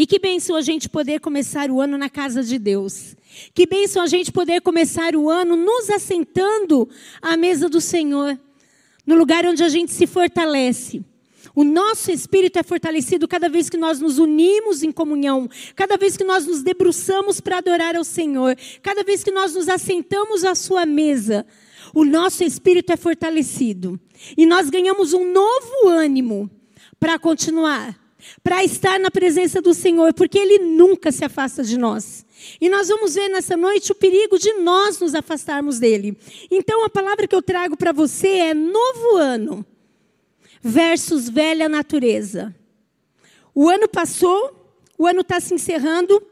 E que bênção a gente poder começar o ano na casa de Deus. Que bênção a gente poder começar o ano nos assentando à mesa do Senhor, no lugar onde a gente se fortalece. O nosso espírito é fortalecido cada vez que nós nos unimos em comunhão, cada vez que nós nos debruçamos para adorar ao Senhor, cada vez que nós nos assentamos à sua mesa. O nosso espírito é fortalecido e nós ganhamos um novo ânimo para continuar, para estar na presença do Senhor, porque Ele nunca se afasta de nós. E nós vamos ver nessa noite o perigo de nós nos afastarmos dele. Então, a palavra que eu trago para você é novo ano versus velha natureza. O ano passou, o ano está se encerrando,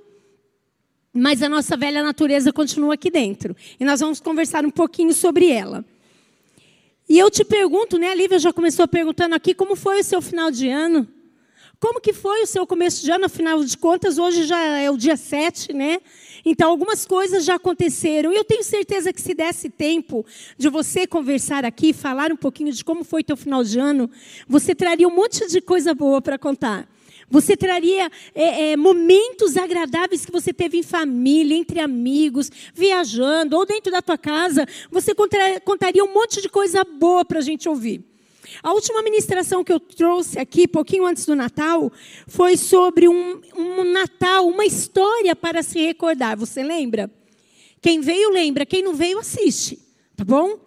mas a nossa velha natureza continua aqui dentro. E nós vamos conversar um pouquinho sobre ela. E eu te pergunto, né, a Lívia já começou perguntando aqui, como foi o seu final de ano? Como que foi o seu começo de ano, afinal de contas, hoje já é o dia 7, né? Então, algumas coisas já aconteceram. E eu tenho certeza que se desse tempo de você conversar aqui, falar um pouquinho de como foi teu final de ano, você traria um monte de coisa boa para contar. Você traria é, é, momentos agradáveis que você teve em família, entre amigos, viajando, ou dentro da tua casa. Você contaria um monte de coisa boa para a gente ouvir. A última ministração que eu trouxe aqui, pouquinho antes do Natal, foi sobre um, um Natal, uma história para se recordar. Você lembra? Quem veio, lembra. Quem não veio, assiste. Tá bom?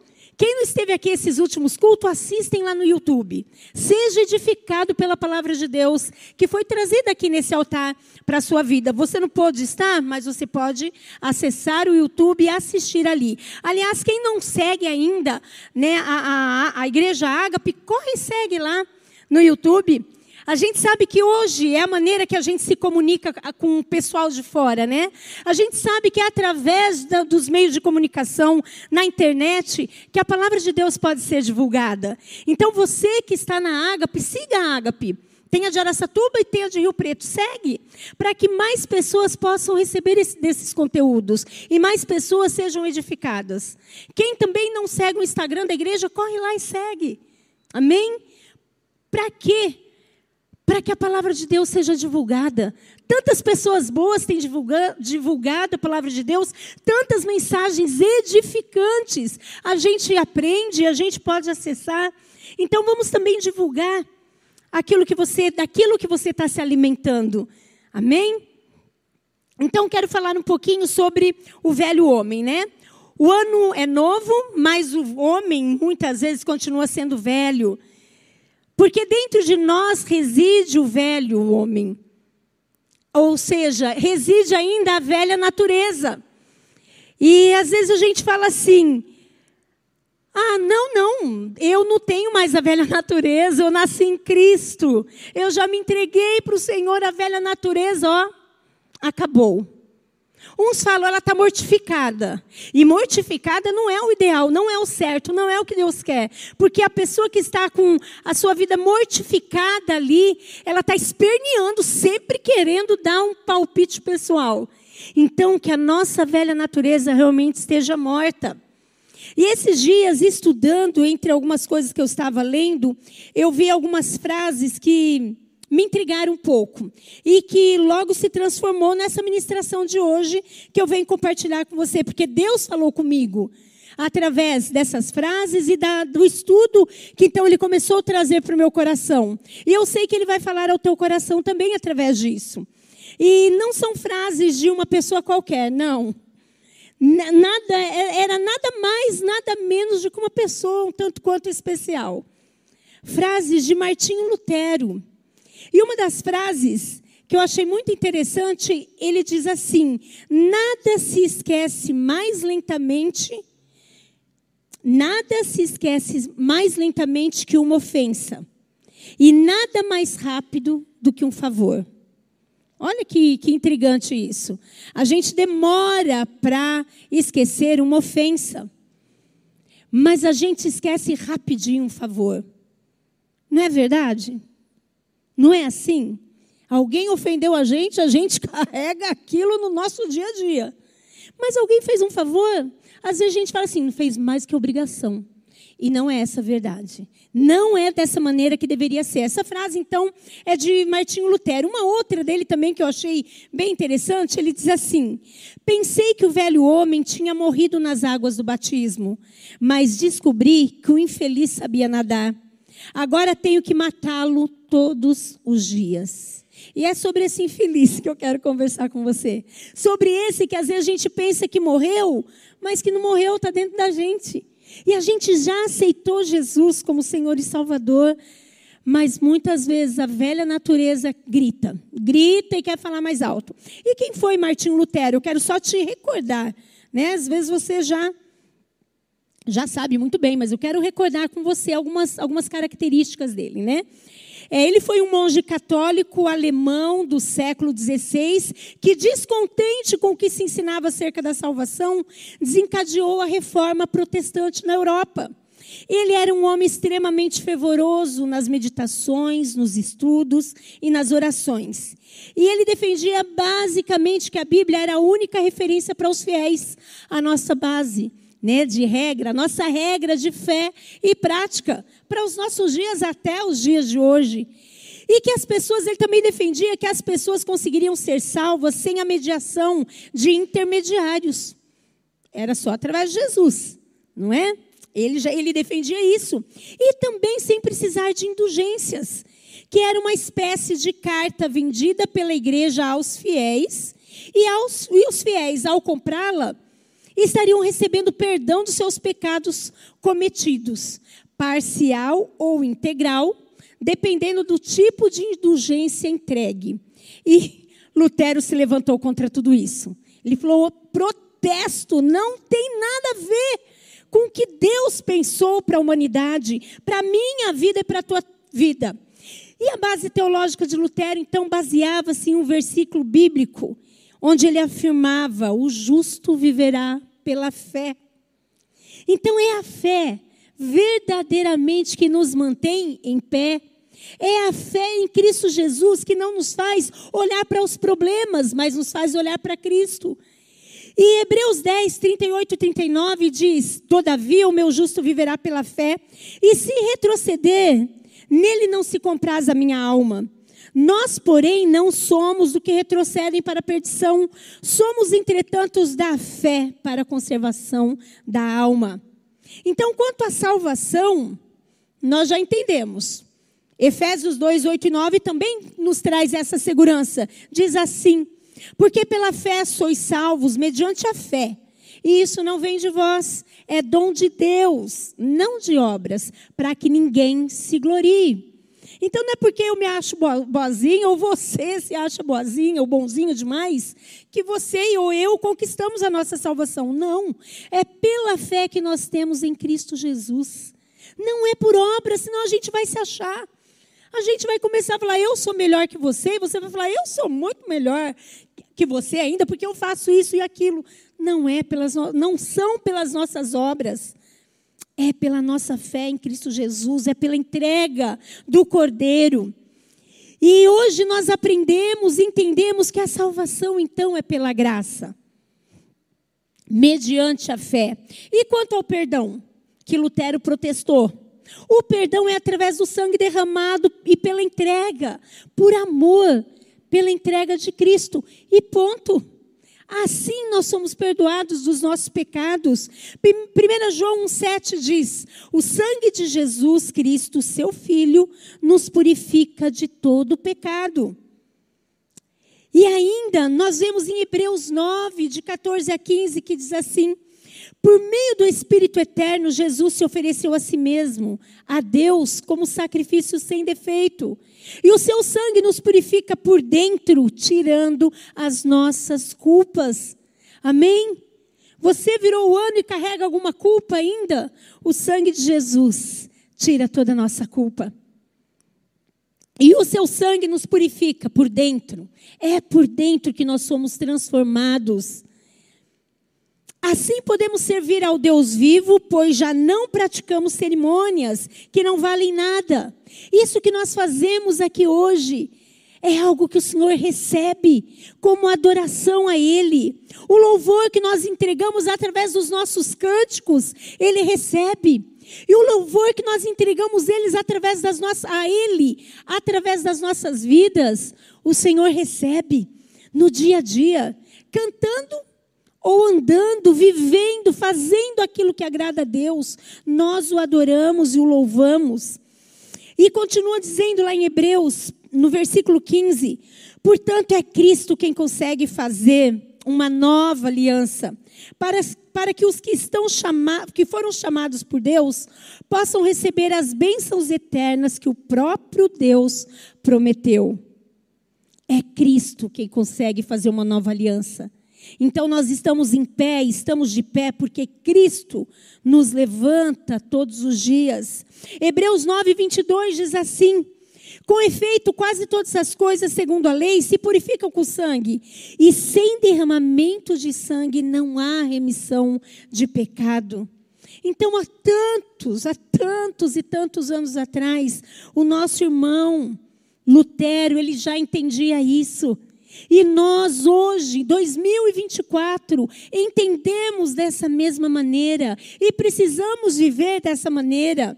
Quem não esteve aqui esses últimos cultos, assistem lá no YouTube. Seja edificado pela palavra de Deus que foi trazida aqui nesse altar para a sua vida. Você não pode estar, mas você pode acessar o YouTube e assistir ali. Aliás, quem não segue ainda né, a, a, a Igreja Ágape, corre e segue lá no YouTube. A gente sabe que hoje é a maneira que a gente se comunica com o pessoal de fora, né? A gente sabe que é através da, dos meios de comunicação, na internet, que a palavra de Deus pode ser divulgada. Então você que está na Ágape, siga a Ágape. Tem a de Araçatuba e tem a de Rio Preto. Segue, para que mais pessoas possam receber esse, desses conteúdos e mais pessoas sejam edificadas. Quem também não segue o Instagram da igreja, corre lá e segue. Amém? Para quê? Para que a palavra de Deus seja divulgada. Tantas pessoas boas têm divulgado a palavra de Deus, tantas mensagens edificantes. A gente aprende, a gente pode acessar. Então vamos também divulgar aquilo que você, daquilo que você está se alimentando. Amém? Então quero falar um pouquinho sobre o velho homem, né? O ano é novo, mas o homem muitas vezes continua sendo velho. Porque dentro de nós reside o velho homem. Ou seja, reside ainda a velha natureza. E às vezes a gente fala assim: ah, não, não, eu não tenho mais a velha natureza, eu nasci em Cristo. Eu já me entreguei para o Senhor, a velha natureza, ó, acabou. Uns falam, ela está mortificada. E mortificada não é o ideal, não é o certo, não é o que Deus quer. Porque a pessoa que está com a sua vida mortificada ali, ela está esperneando, sempre querendo dar um palpite pessoal. Então, que a nossa velha natureza realmente esteja morta. E esses dias, estudando, entre algumas coisas que eu estava lendo, eu vi algumas frases que me intrigaram um pouco e que logo se transformou nessa ministração de hoje que eu venho compartilhar com você, porque Deus falou comigo através dessas frases e da, do estudo que então ele começou a trazer para o meu coração. E eu sei que ele vai falar ao teu coração também através disso. E não são frases de uma pessoa qualquer, não. Nada, é, era nada mais, nada menos do que uma pessoa um tanto quanto especial. Frases de Martinho Lutero. E uma das frases que eu achei muito interessante, ele diz assim: nada se esquece mais lentamente, nada se esquece mais lentamente que uma ofensa, e nada mais rápido do que um favor. Olha que, que intrigante isso. A gente demora para esquecer uma ofensa, mas a gente esquece rapidinho um favor. Não é verdade? Não é assim? Alguém ofendeu a gente, a gente carrega aquilo no nosso dia a dia. Mas alguém fez um favor, às vezes a gente fala assim, não fez mais que obrigação. E não é essa a verdade. Não é dessa maneira que deveria ser. Essa frase, então, é de Martinho Lutero. Uma outra dele também que eu achei bem interessante, ele diz assim: Pensei que o velho homem tinha morrido nas águas do batismo, mas descobri que o infeliz sabia nadar. Agora tenho que matá-lo todos os dias. E é sobre esse infeliz que eu quero conversar com você. Sobre esse que às vezes a gente pensa que morreu, mas que não morreu, está dentro da gente. E a gente já aceitou Jesus como Senhor e Salvador, mas muitas vezes a velha natureza grita, grita e quer falar mais alto. E quem foi Martinho Lutero? Eu quero só te recordar, né? Às vezes você já já sabe muito bem, mas eu quero recordar com você algumas, algumas características dele, né? É, ele foi um monge católico alemão do século XVI que, descontente com o que se ensinava acerca da salvação, desencadeou a reforma protestante na Europa. Ele era um homem extremamente fervoroso nas meditações, nos estudos e nas orações. E ele defendia basicamente que a Bíblia era a única referência para os fiéis, a nossa base né, de regra, nossa regra de fé e prática para os nossos dias até os dias de hoje. E que as pessoas, ele também defendia que as pessoas conseguiriam ser salvas sem a mediação de intermediários. Era só através de Jesus, não é? Ele, já, ele defendia isso. E também sem precisar de indulgências, que era uma espécie de carta vendida pela igreja aos fiéis, e, aos, e os fiéis, ao comprá-la, estariam recebendo perdão dos seus pecados cometidos, parcial ou integral, dependendo do tipo de indulgência entregue. E Lutero se levantou contra tudo isso. Ele falou: protesto não tem nada a ver com o que Deus pensou para a humanidade, para a minha vida e para a tua vida. E a base teológica de Lutero, então, baseava-se em um versículo bíblico, onde ele afirmava: o justo viverá pela fé. Então é a fé verdadeiramente que nos mantém em pé. É a fé em Cristo Jesus que não nos faz olhar para os problemas, mas nos faz olhar para Cristo. E Hebreus 10, 38 e 39 diz: Todavia o meu justo viverá pela fé, e se retroceder, nele não se compraz a minha alma. Nós, porém, não somos do que retrocedem para a perdição, somos, entretanto, da fé para a conservação da alma. Então, quanto à salvação, nós já entendemos. Efésios 2, 8 e 9 também nos traz essa segurança. Diz assim: Porque pela fé sois salvos, mediante a fé. E isso não vem de vós, é dom de Deus, não de obras, para que ninguém se glorie. Então não é porque eu me acho boazinha ou você se acha boazinha ou bonzinho demais que você ou eu conquistamos a nossa salvação. Não. É pela fé que nós temos em Cristo Jesus. Não é por obra, senão a gente vai se achar. A gente vai começar a falar, eu sou melhor que você, e você vai falar, eu sou muito melhor que você ainda, porque eu faço isso e aquilo. Não é pelas não são pelas nossas obras. É pela nossa fé em Cristo Jesus, é pela entrega do Cordeiro. E hoje nós aprendemos, entendemos que a salvação então é pela graça, mediante a fé. E quanto ao perdão, que Lutero protestou? O perdão é através do sangue derramado e pela entrega, por amor, pela entrega de Cristo. E ponto. Assim nós somos perdoados dos nossos pecados. 1 João 1,7 diz: O sangue de Jesus Cristo, seu Filho, nos purifica de todo pecado. E ainda, nós vemos em Hebreus 9, de 14 a 15, que diz assim: por meio do Espírito Eterno, Jesus se ofereceu a si mesmo, a Deus, como sacrifício sem defeito. E o seu sangue nos purifica por dentro, tirando as nossas culpas. Amém? Você virou o ano e carrega alguma culpa ainda? O sangue de Jesus tira toda a nossa culpa. E o seu sangue nos purifica por dentro. É por dentro que nós somos transformados. Assim podemos servir ao Deus vivo, pois já não praticamos cerimônias que não valem nada. Isso que nós fazemos aqui hoje é algo que o Senhor recebe como adoração a Ele. O louvor que nós entregamos através dos nossos cânticos, Ele recebe. E o louvor que nós entregamos eles através das nossas, a Ele, através das nossas vidas, o Senhor recebe no dia a dia, cantando ou andando, vivendo, fazendo aquilo que agrada a Deus. Nós o adoramos e o louvamos. E continua dizendo lá em Hebreus, no versículo 15: Portanto, é Cristo quem consegue fazer uma nova aliança, para, para que os que, estão chamados, que foram chamados por Deus possam receber as bênçãos eternas que o próprio Deus prometeu. É Cristo quem consegue fazer uma nova aliança. Então nós estamos em pé, estamos de pé porque Cristo nos levanta todos os dias. Hebreus 9, 22 diz assim: com efeito, quase todas as coisas, segundo a lei, se purificam com sangue, e sem derramamento de sangue não há remissão de pecado. Então, há tantos, há tantos e tantos anos atrás, o nosso irmão Lutero, ele já entendia isso. E nós hoje, 2024, entendemos dessa mesma maneira e precisamos viver dessa maneira.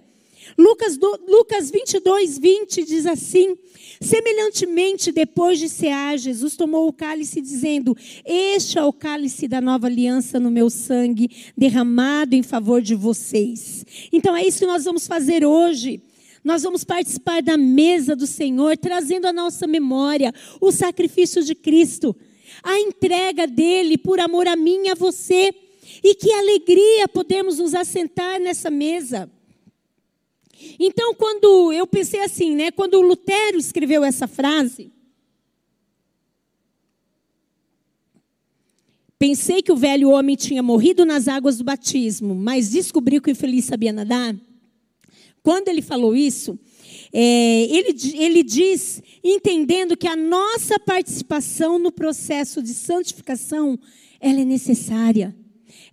Lucas, do, Lucas 22, 20 diz assim: Semelhantemente, depois de cear, Jesus tomou o cálice, dizendo: Este é o cálice da nova aliança no meu sangue, derramado em favor de vocês. Então é isso que nós vamos fazer hoje. Nós vamos participar da mesa do Senhor, trazendo à nossa memória o sacrifício de Cristo, a entrega dele por amor a mim e a você. E que alegria podermos nos assentar nessa mesa. Então, quando eu pensei assim, né, quando Lutero escreveu essa frase, pensei que o velho homem tinha morrido nas águas do batismo, mas descobri que o infeliz sabia nadar. Quando ele falou isso, é, ele, ele diz, entendendo que a nossa participação no processo de santificação, ela é necessária,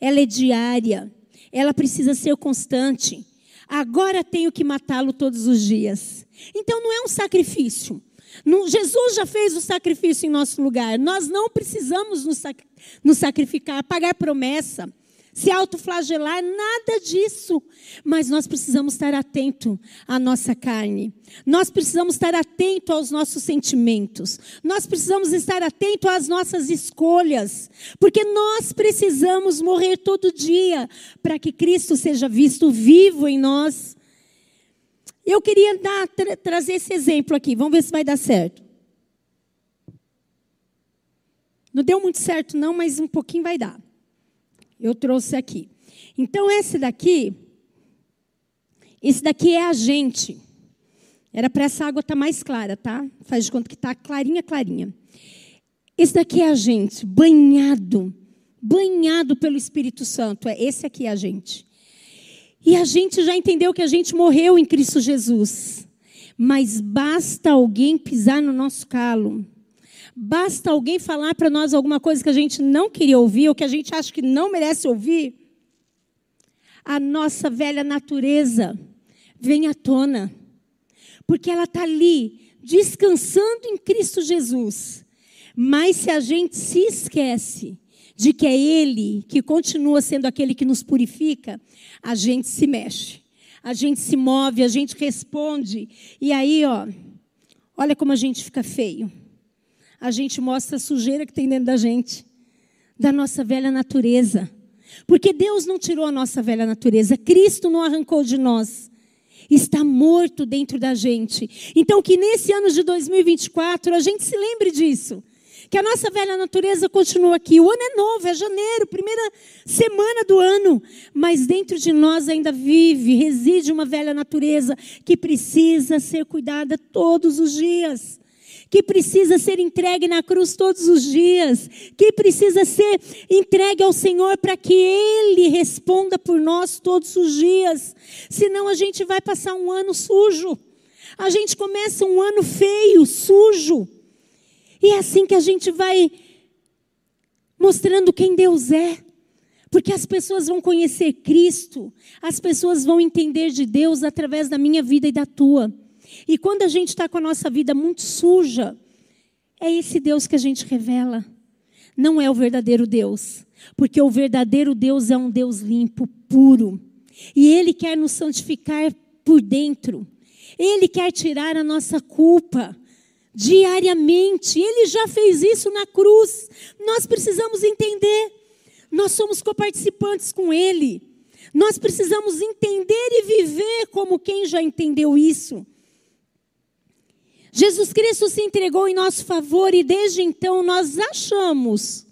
ela é diária, ela precisa ser constante agora tenho que matá-lo todos os dias. Então não é um sacrifício. Jesus já fez o sacrifício em nosso lugar. Nós não precisamos nos, sac nos sacrificar, pagar promessa se autoflagelar, nada disso. Mas nós precisamos estar atento à nossa carne. Nós precisamos estar atento aos nossos sentimentos. Nós precisamos estar atento às nossas escolhas, porque nós precisamos morrer todo dia para que Cristo seja visto vivo em nós. Eu queria dar, tra trazer esse exemplo aqui. Vamos ver se vai dar certo. Não deu muito certo não, mas um pouquinho vai dar eu trouxe aqui. Então, esse daqui, esse daqui é a gente. Era para essa água estar tá mais clara, tá? Faz de conta que está clarinha, clarinha. Esse daqui é a gente, banhado, banhado pelo Espírito Santo. É esse aqui é a gente. E a gente já entendeu que a gente morreu em Cristo Jesus. Mas basta alguém pisar no nosso calo Basta alguém falar para nós alguma coisa que a gente não queria ouvir ou que a gente acha que não merece ouvir. A nossa velha natureza vem à tona, porque ela está ali, descansando em Cristo Jesus. Mas se a gente se esquece de que é Ele que continua sendo aquele que nos purifica, a gente se mexe, a gente se move, a gente responde. E aí, ó, olha como a gente fica feio a gente mostra a sujeira que tem dentro da gente, da nossa velha natureza. Porque Deus não tirou a nossa velha natureza, Cristo não arrancou de nós. Está morto dentro da gente. Então, que nesse ano de 2024 a gente se lembre disso. Que a nossa velha natureza continua aqui. O ano é novo, é janeiro, primeira semana do ano. Mas dentro de nós ainda vive, reside uma velha natureza que precisa ser cuidada todos os dias que precisa ser entregue na cruz todos os dias, que precisa ser entregue ao Senhor para que Ele responda por nós todos os dias. Senão a gente vai passar um ano sujo. A gente começa um ano feio, sujo. E é assim que a gente vai mostrando quem Deus é. Porque as pessoas vão conhecer Cristo, as pessoas vão entender de Deus através da minha vida e da tua. E quando a gente está com a nossa vida muito suja, é esse Deus que a gente revela. Não é o verdadeiro Deus. Porque o verdadeiro Deus é um Deus limpo, puro. E Ele quer nos santificar por dentro. Ele quer tirar a nossa culpa diariamente. Ele já fez isso na cruz. Nós precisamos entender. Nós somos coparticipantes com Ele. Nós precisamos entender e viver como quem já entendeu isso. Jesus Cristo se entregou em nosso favor e desde então nós achamos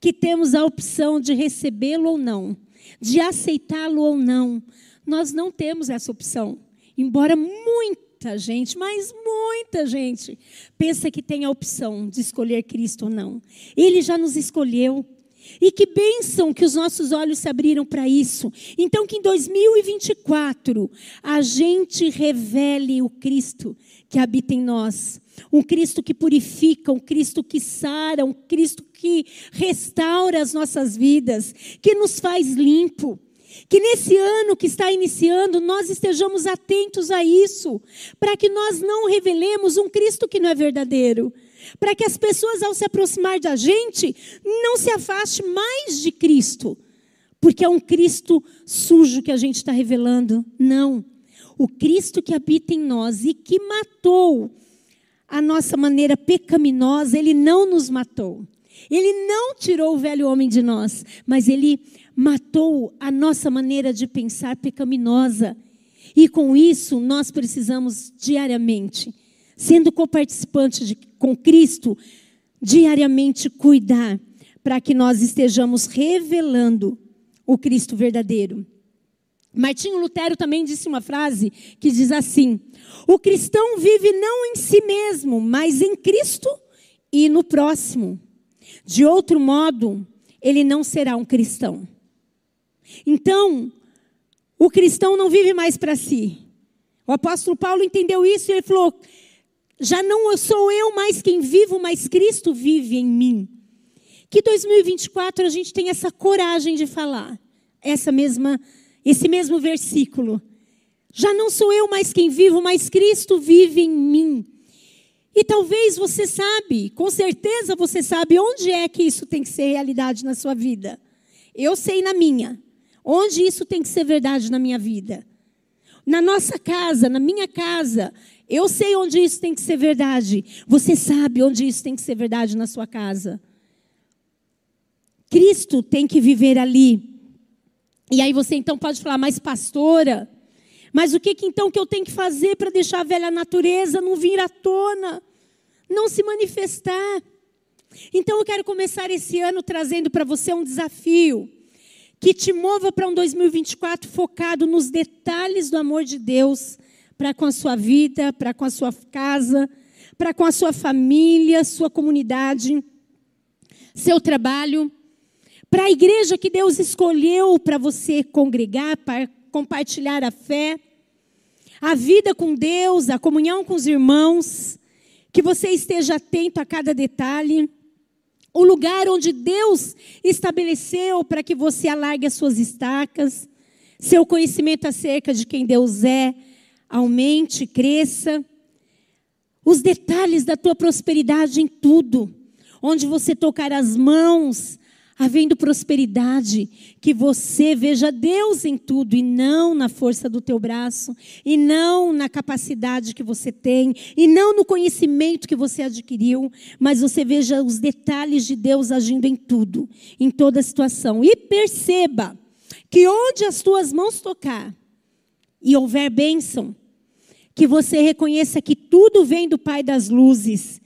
que temos a opção de recebê-lo ou não, de aceitá-lo ou não. Nós não temos essa opção. Embora muita gente, mas muita gente, pensa que tem a opção de escolher Cristo ou não. Ele já nos escolheu. E que bênção que os nossos olhos se abriram para isso. Então, que em 2024 a gente revele o Cristo que habita em nós. Um Cristo que purifica, um Cristo que sara, um Cristo que restaura as nossas vidas, que nos faz limpo. Que nesse ano que está iniciando, nós estejamos atentos a isso, para que nós não revelemos um Cristo que não é verdadeiro para que as pessoas, ao se aproximar da gente, não se afaste mais de Cristo, porque é um Cristo sujo que a gente está revelando. Não. O Cristo que habita em nós e que matou a nossa maneira pecaminosa, ele não nos matou. Ele não tirou o velho homem de nós, mas ele matou a nossa maneira de pensar pecaminosa. E com isso, nós precisamos diariamente sendo coparticipante de, com Cristo, diariamente cuidar para que nós estejamos revelando o Cristo verdadeiro. Martinho Lutero também disse uma frase que diz assim: O cristão vive não em si mesmo, mas em Cristo e no próximo. De outro modo, ele não será um cristão. Então, o cristão não vive mais para si. O apóstolo Paulo entendeu isso e ele falou: já não sou eu mais quem vivo, mas Cristo vive em mim. Que 2024 a gente tenha essa coragem de falar essa mesma esse mesmo versículo. Já não sou eu mais quem vivo, mas Cristo vive em mim. E talvez você sabe, com certeza você sabe onde é que isso tem que ser realidade na sua vida. Eu sei na minha. Onde isso tem que ser verdade na minha vida. Na nossa casa, na minha casa, eu sei onde isso tem que ser verdade. Você sabe onde isso tem que ser verdade na sua casa. Cristo tem que viver ali. E aí você então pode falar, mas pastora, mas o que, que então que eu tenho que fazer para deixar a velha natureza não vir à tona, não se manifestar? Então eu quero começar esse ano trazendo para você um desafio que te mova para um 2024 focado nos detalhes do amor de Deus para com a sua vida, para com a sua casa, para com a sua família, sua comunidade, seu trabalho, para a igreja que Deus escolheu para você congregar, para compartilhar a fé, a vida com Deus, a comunhão com os irmãos, que você esteja atento a cada detalhe. O lugar onde Deus estabeleceu para que você alargue as suas estacas, seu conhecimento acerca de quem Deus é, aumente, cresça. Os detalhes da tua prosperidade em tudo. Onde você tocar as mãos, havendo prosperidade, que você veja Deus em tudo e não na força do teu braço, e não na capacidade que você tem, e não no conhecimento que você adquiriu, mas você veja os detalhes de Deus agindo em tudo, em toda situação. E perceba que onde as tuas mãos tocar, e houver bênção, que você reconheça que tudo vem do Pai das luzes,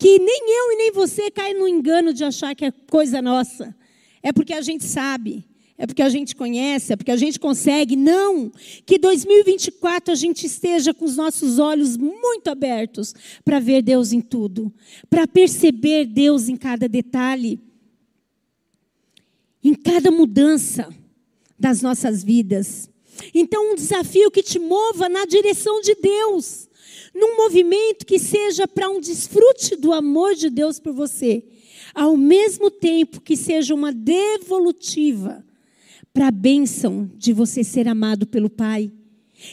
que nem eu e nem você cai no engano de achar que é coisa nossa. É porque a gente sabe, é porque a gente conhece, é porque a gente consegue. Não! Que 2024 a gente esteja com os nossos olhos muito abertos para ver Deus em tudo, para perceber Deus em cada detalhe, em cada mudança das nossas vidas. Então, um desafio que te mova na direção de Deus, num movimento que seja para um desfrute do amor de Deus por você, ao mesmo tempo que seja uma devolutiva para a bênção de você ser amado pelo Pai.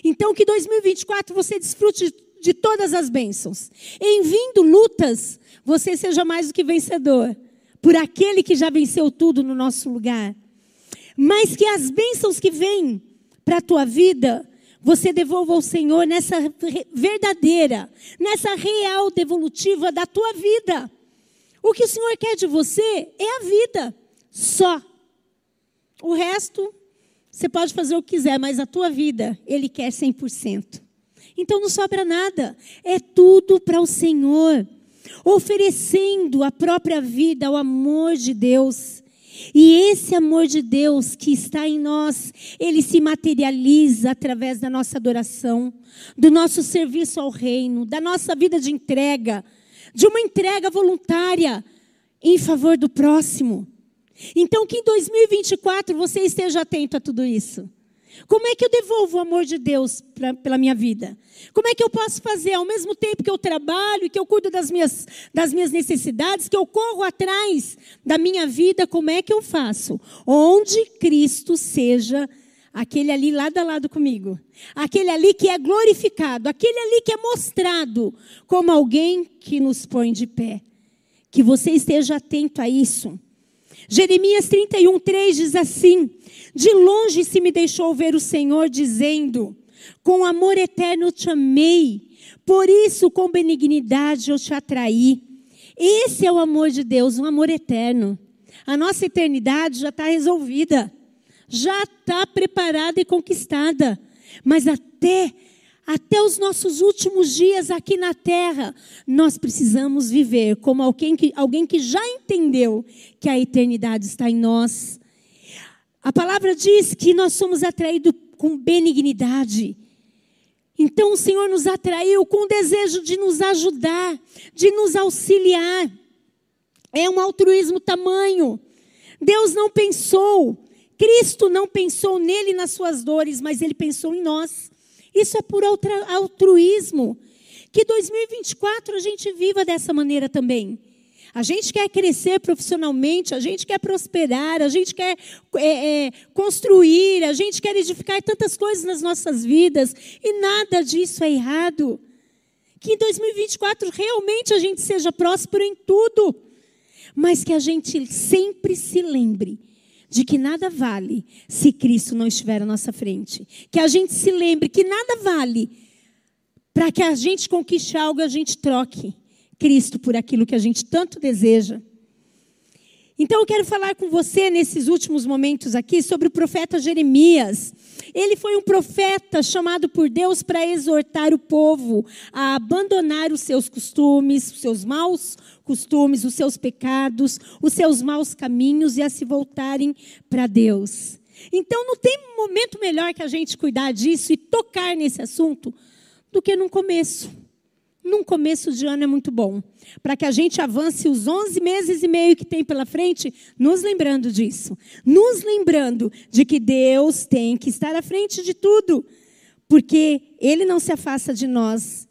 Então, que 2024 você desfrute de todas as bênçãos. Em vindo lutas, você seja mais do que vencedor, por aquele que já venceu tudo no nosso lugar. Mas que as bênçãos que vêm para a tua vida, você devolva ao Senhor nessa verdadeira, nessa real devolutiva da tua vida. O que o Senhor quer de você é a vida, só. O resto, você pode fazer o que quiser, mas a tua vida, Ele quer 100%. Então não sobra nada, é tudo para o Senhor, oferecendo a própria vida ao amor de Deus. E esse amor de Deus que está em nós, ele se materializa através da nossa adoração, do nosso serviço ao reino, da nossa vida de entrega, de uma entrega voluntária em favor do próximo. Então, que em 2024 você esteja atento a tudo isso. Como é que eu devolvo o amor de Deus pra, pela minha vida? Como é que eu posso fazer ao mesmo tempo que eu trabalho e que eu cuido das minhas, das minhas necessidades, que eu corro atrás da minha vida? Como é que eu faço? Onde Cristo seja aquele ali lado a lado comigo, aquele ali que é glorificado, aquele ali que é mostrado como alguém que nos põe de pé. Que você esteja atento a isso. Jeremias 31, 3 diz assim: De longe se me deixou ver o Senhor, dizendo: Com amor eterno te amei, por isso com benignidade eu te atraí. Esse é o amor de Deus, um amor eterno. A nossa eternidade já está resolvida, já está preparada e conquistada. Mas até até os nossos últimos dias aqui na terra, nós precisamos viver como alguém que, alguém que já entendeu que a eternidade está em nós. A palavra diz que nós somos atraídos com benignidade. Então o Senhor nos atraiu com o desejo de nos ajudar, de nos auxiliar. É um altruísmo tamanho. Deus não pensou, Cristo não pensou nele nas suas dores, mas ele pensou em nós. Isso é por altruísmo. Que 2024 a gente viva dessa maneira também. A gente quer crescer profissionalmente, a gente quer prosperar, a gente quer é, é, construir, a gente quer edificar tantas coisas nas nossas vidas e nada disso é errado. Que em 2024 realmente a gente seja próspero em tudo, mas que a gente sempre se lembre de que nada vale se Cristo não estiver à nossa frente. Que a gente se lembre que nada vale para que a gente conquiste algo, a gente troque Cristo por aquilo que a gente tanto deseja. Então eu quero falar com você nesses últimos momentos aqui sobre o profeta Jeremias. Ele foi um profeta chamado por Deus para exortar o povo a abandonar os seus costumes, os seus maus costumes, os seus pecados, os seus maus caminhos e a se voltarem para Deus. Então não tem momento melhor que a gente cuidar disso e tocar nesse assunto do que no começo num começo de ano é muito bom. Para que a gente avance os 11 meses e meio que tem pela frente, nos lembrando disso. Nos lembrando de que Deus tem que estar à frente de tudo. Porque Ele não se afasta de nós,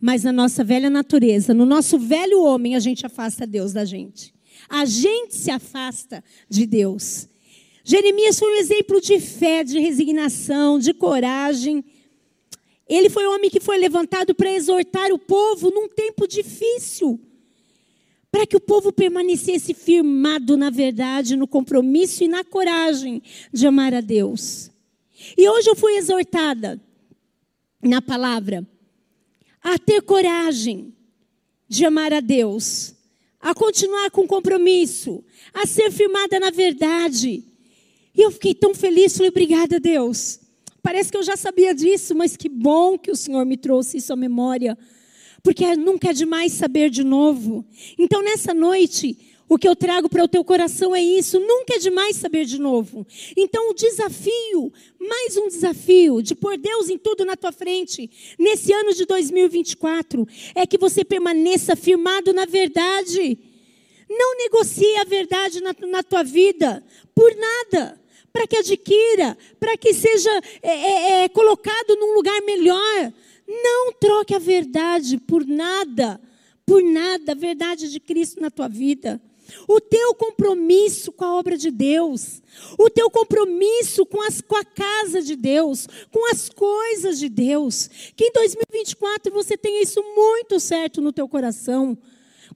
mas na nossa velha natureza, no nosso velho homem, a gente afasta Deus da gente. A gente se afasta de Deus. Jeremias foi um exemplo de fé, de resignação, de coragem ele foi o homem que foi levantado para exortar o povo num tempo difícil, para que o povo permanecesse firmado na verdade, no compromisso e na coragem de amar a Deus. E hoje eu fui exortada na palavra a ter coragem de amar a Deus, a continuar com compromisso, a ser firmada na verdade. E eu fiquei tão feliz, falei, obrigada, Deus. Parece que eu já sabia disso, mas que bom que o Senhor me trouxe isso à memória, porque nunca é demais saber de novo. Então, nessa noite, o que eu trago para o teu coração é isso: nunca é demais saber de novo. Então, o desafio, mais um desafio, de pôr Deus em tudo na tua frente, nesse ano de 2024, é que você permaneça firmado na verdade. Não negocie a verdade na, na tua vida, por nada para que adquira, para que seja é, é, é, colocado num lugar melhor. Não troque a verdade por nada, por nada, a verdade de Cristo na tua vida. O teu compromisso com a obra de Deus, o teu compromisso com, as, com a casa de Deus, com as coisas de Deus. Que em 2024 você tenha isso muito certo no teu coração.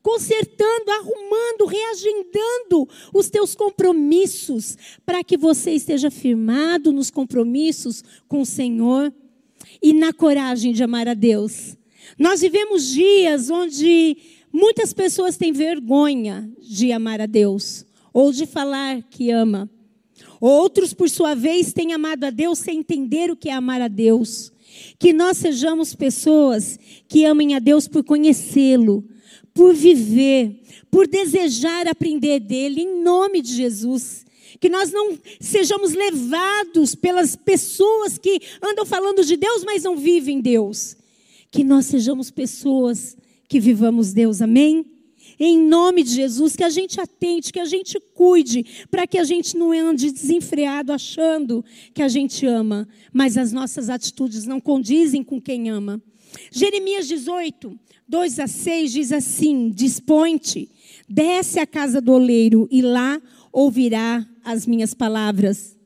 Consertando, arrumando, reagendando os teus compromissos, para que você esteja firmado nos compromissos com o Senhor e na coragem de amar a Deus. Nós vivemos dias onde muitas pessoas têm vergonha de amar a Deus ou de falar que ama. Outros, por sua vez, têm amado a Deus sem entender o que é amar a Deus. Que nós sejamos pessoas que amem a Deus por conhecê-lo, por viver, por desejar aprender dele, em nome de Jesus. Que nós não sejamos levados pelas pessoas que andam falando de Deus, mas não vivem Deus. Que nós sejamos pessoas que vivamos Deus, amém? Em nome de Jesus, que a gente atente, que a gente cuide, para que a gente não ande desenfreado achando que a gente ama, mas as nossas atitudes não condizem com quem ama. Jeremias 18, 2 a 6 diz assim: Dispõe-te, desce à casa do oleiro e lá ouvirá as minhas palavras.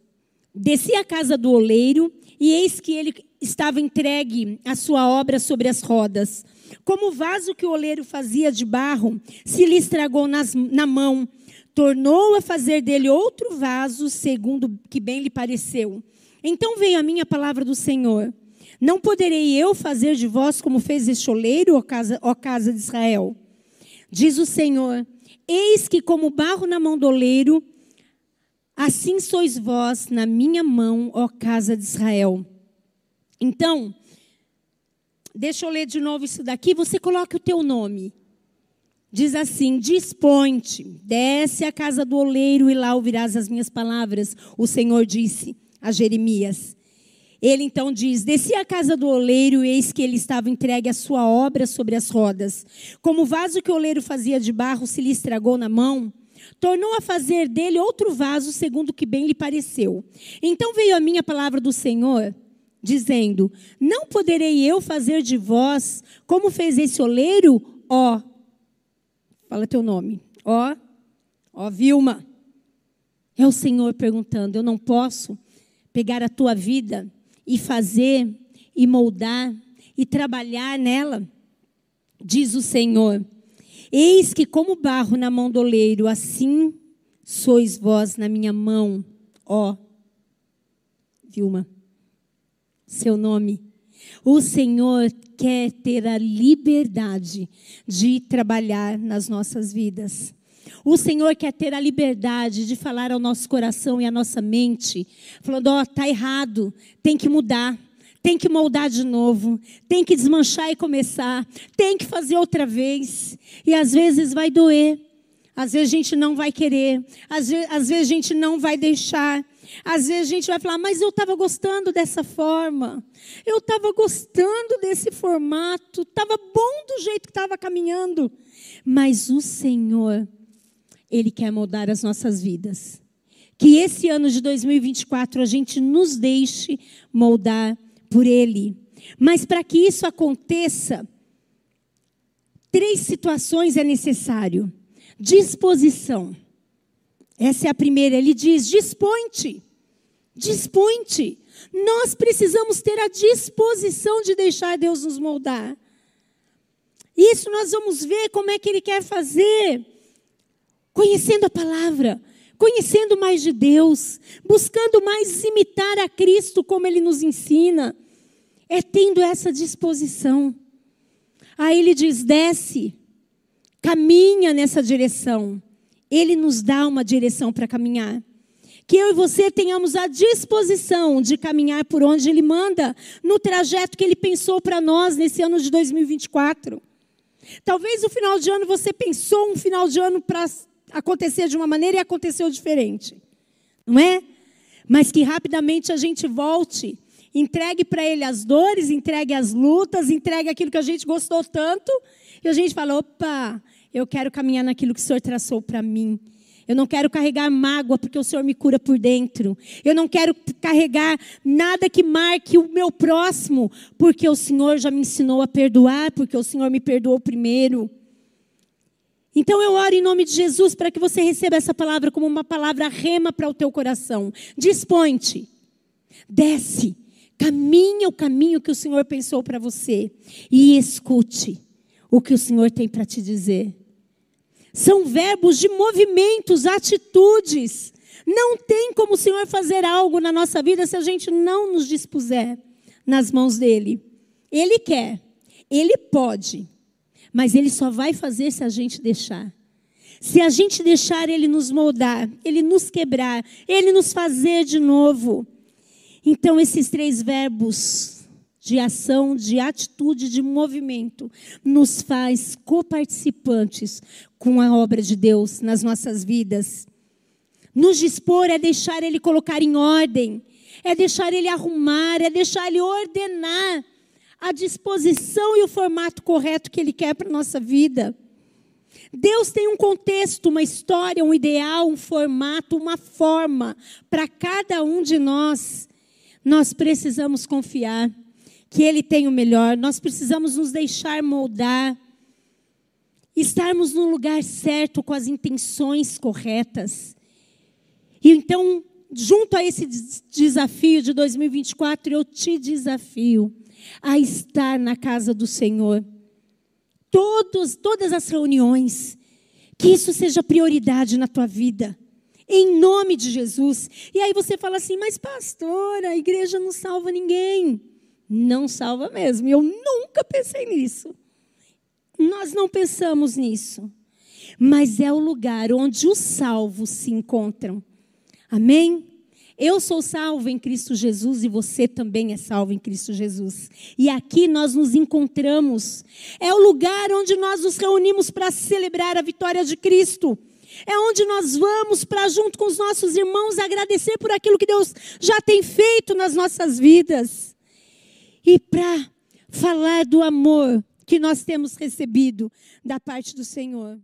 Desci à casa do oleiro e eis que ele estava entregue a sua obra sobre as rodas. Como o vaso que o oleiro fazia de barro se lhe estragou nas, na mão, tornou a fazer dele outro vaso, segundo que bem lhe pareceu. Então veio a minha palavra do Senhor. Não poderei eu fazer de vós como fez este oleiro, ó casa, ó casa de Israel? Diz o Senhor: Eis que, como barro na mão do oleiro, assim sois vós na minha mão, ó casa de Israel. Então, Deixa eu ler de novo isso daqui. Você coloca o teu nome. Diz assim: Dispõe-te, desce à casa do oleiro e lá ouvirás as minhas palavras. O Senhor disse a Jeremias. Ele então diz: Desci à casa do oleiro, e eis que ele estava entregue a sua obra sobre as rodas. Como o vaso que o oleiro fazia de barro se lhe estragou na mão, tornou a fazer dele outro vaso, segundo o que bem lhe pareceu. Então veio a minha palavra do Senhor dizendo: Não poderei eu fazer de vós como fez esse oleiro, ó. Fala teu nome. Ó, ó Vilma. É o Senhor perguntando: Eu não posso pegar a tua vida e fazer e moldar e trabalhar nela? Diz o Senhor: Eis que como barro na mão do oleiro, assim sois vós na minha mão, ó. Vilma seu nome. O Senhor quer ter a liberdade de trabalhar nas nossas vidas. O Senhor quer ter a liberdade de falar ao nosso coração e à nossa mente, falando: ó, oh, tá errado, tem que mudar, tem que moldar de novo, tem que desmanchar e começar, tem que fazer outra vez. E às vezes vai doer, às vezes a gente não vai querer, às vezes, às vezes a gente não vai deixar, às vezes a gente vai falar, mas eu estava gostando dessa forma, eu estava gostando desse formato, estava bom do jeito que estava caminhando. Mas o Senhor, Ele quer moldar as nossas vidas. Que esse ano de 2024 a gente nos deixe moldar por Ele. Mas para que isso aconteça, três situações é necessário: disposição essa é a primeira. Ele diz: dispõe-te. Dispõe-te. Nós precisamos ter a disposição de deixar Deus nos moldar. Isso nós vamos ver como é que Ele quer fazer. Conhecendo a palavra, conhecendo mais de Deus, buscando mais imitar a Cristo como Ele nos ensina. É tendo essa disposição. Aí ele diz: desce, caminha nessa direção. Ele nos dá uma direção para caminhar. Que eu e você tenhamos a disposição de caminhar por onde Ele manda, no trajeto que Ele pensou para nós nesse ano de 2024. Talvez o final de ano você pensou um final de ano para acontecer de uma maneira e aconteceu diferente. Não é? Mas que rapidamente a gente volte, entregue para Ele as dores, entregue as lutas, entregue aquilo que a gente gostou tanto, e a gente fala: opa, eu quero caminhar naquilo que o Senhor traçou para mim. Eu não quero carregar mágoa porque o Senhor me cura por dentro. Eu não quero carregar nada que marque o meu próximo, porque o Senhor já me ensinou a perdoar, porque o Senhor me perdoou primeiro. Então eu oro em nome de Jesus para que você receba essa palavra como uma palavra rema para o teu coração. Dispõe-te, desce, caminha o caminho que o Senhor pensou para você e escute o que o Senhor tem para te dizer. São verbos de movimentos, atitudes. Não tem como o Senhor fazer algo na nossa vida se a gente não nos dispuser nas mãos dele. Ele quer, ele pode, mas ele só vai fazer se a gente deixar. Se a gente deixar ele nos moldar, ele nos quebrar, ele nos fazer de novo. Então, esses três verbos de ação, de atitude, de movimento, nos faz coparticipantes com a obra de Deus nas nossas vidas. Nos dispor é deixar Ele colocar em ordem, é deixar Ele arrumar, é deixar Ele ordenar a disposição e o formato correto que Ele quer para a nossa vida. Deus tem um contexto, uma história, um ideal, um formato, uma forma para cada um de nós. Nós precisamos confiar que Ele tem o melhor, nós precisamos nos deixar moldar, estarmos no lugar certo com as intenções corretas. E então, junto a esse desafio de 2024, eu te desafio a estar na casa do Senhor. Todos, todas as reuniões, que isso seja prioridade na tua vida. Em nome de Jesus. E aí você fala assim, mas pastor, a igreja não salva ninguém não salva mesmo. Eu nunca pensei nisso. Nós não pensamos nisso. Mas é o lugar onde os salvos se encontram. Amém? Eu sou salvo em Cristo Jesus e você também é salvo em Cristo Jesus. E aqui nós nos encontramos. É o lugar onde nós nos reunimos para celebrar a vitória de Cristo. É onde nós vamos para, junto com os nossos irmãos, agradecer por aquilo que Deus já tem feito nas nossas vidas e para falar do amor que nós temos recebido da parte do Senhor.